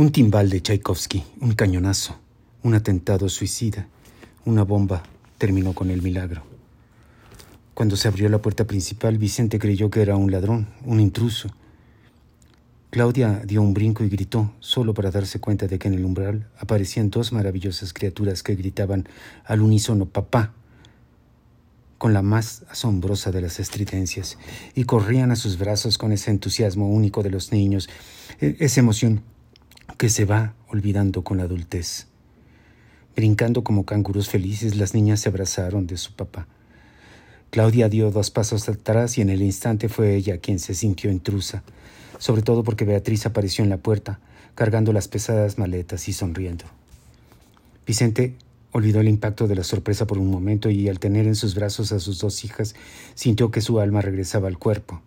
Un timbal de Tchaikovsky, un cañonazo, un atentado suicida, una bomba terminó con el milagro. Cuando se abrió la puerta principal, Vicente creyó que era un ladrón, un intruso. Claudia dio un brinco y gritó, solo para darse cuenta de que en el umbral aparecían dos maravillosas criaturas que gritaban al unísono papá, con la más asombrosa de las estridencias, y corrían a sus brazos con ese entusiasmo único de los niños, e-, esa emoción que se va olvidando con la adultez. Brincando como canguros felices, las niñas se abrazaron de su papá. Claudia dio dos pasos atrás y en el instante fue ella quien se sintió intrusa, sobre todo porque Beatriz apareció en la puerta, cargando las pesadas maletas y sonriendo. Vicente olvidó el impacto de la sorpresa por un momento y al tener en sus brazos a sus dos hijas, sintió que su alma regresaba al cuerpo,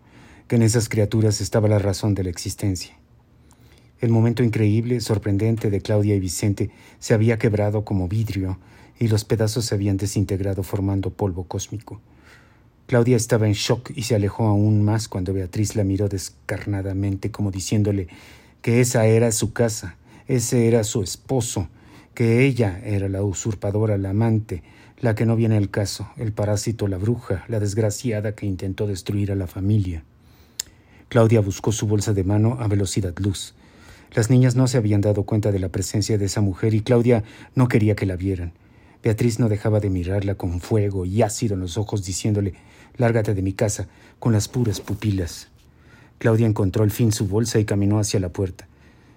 que en esas criaturas estaba la razón de la existencia. El momento increíble, sorprendente de Claudia y Vicente se había quebrado como vidrio y los pedazos se habían desintegrado formando polvo cósmico. Claudia estaba en shock y se alejó aún más cuando Beatriz la miró descarnadamente como diciéndole que esa era su casa, ese era su esposo, que ella era la usurpadora, la amante, la que no viene al caso, el parásito, la bruja, la desgraciada que intentó destruir a la familia. Claudia buscó su bolsa de mano a velocidad luz. Las niñas no se habían dado cuenta de la presencia de esa mujer y Claudia no quería que la vieran. Beatriz no dejaba de mirarla con fuego y ácido en los ojos, diciéndole Lárgate de mi casa, con las puras pupilas. Claudia encontró al fin su bolsa y caminó hacia la puerta.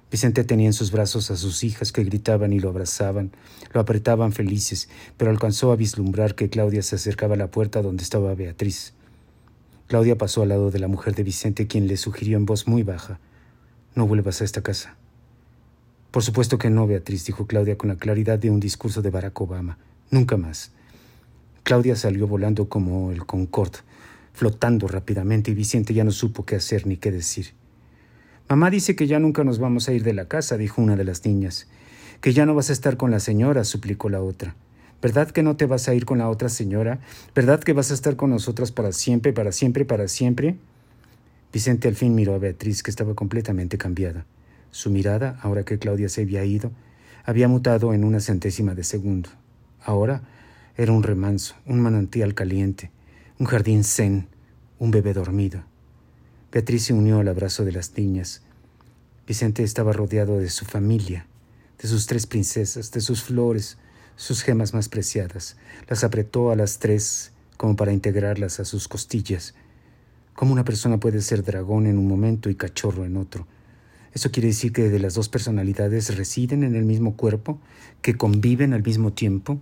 Vicente tenía en sus brazos a sus hijas que gritaban y lo abrazaban, lo apretaban felices, pero alcanzó a vislumbrar que Claudia se acercaba a la puerta donde estaba Beatriz. Claudia pasó al lado de la mujer de Vicente, quien le sugirió en voz muy baja no vuelvas a esta casa. Por supuesto que no, Beatriz, dijo Claudia con la claridad de un discurso de Barack Obama. Nunca más. Claudia salió volando como el Concorde, flotando rápidamente, y Vicente ya no supo qué hacer ni qué decir. Mamá dice que ya nunca nos vamos a ir de la casa, dijo una de las niñas. Que ya no vas a estar con la señora, suplicó la otra. ¿Verdad que no te vas a ir con la otra señora? ¿Verdad que vas a estar con nosotras para siempre, para siempre, para siempre? Vicente al fin miró a Beatriz, que estaba completamente cambiada. Su mirada, ahora que Claudia se había ido, había mutado en una centésima de segundo. Ahora era un remanso, un manantial caliente, un jardín zen, un bebé dormido. Beatriz se unió al abrazo de las niñas. Vicente estaba rodeado de su familia, de sus tres princesas, de sus flores, sus gemas más preciadas. Las apretó a las tres como para integrarlas a sus costillas ¿Cómo una persona puede ser dragón en un momento y cachorro en otro? ¿Eso quiere decir que de las dos personalidades residen en el mismo cuerpo, que conviven al mismo tiempo?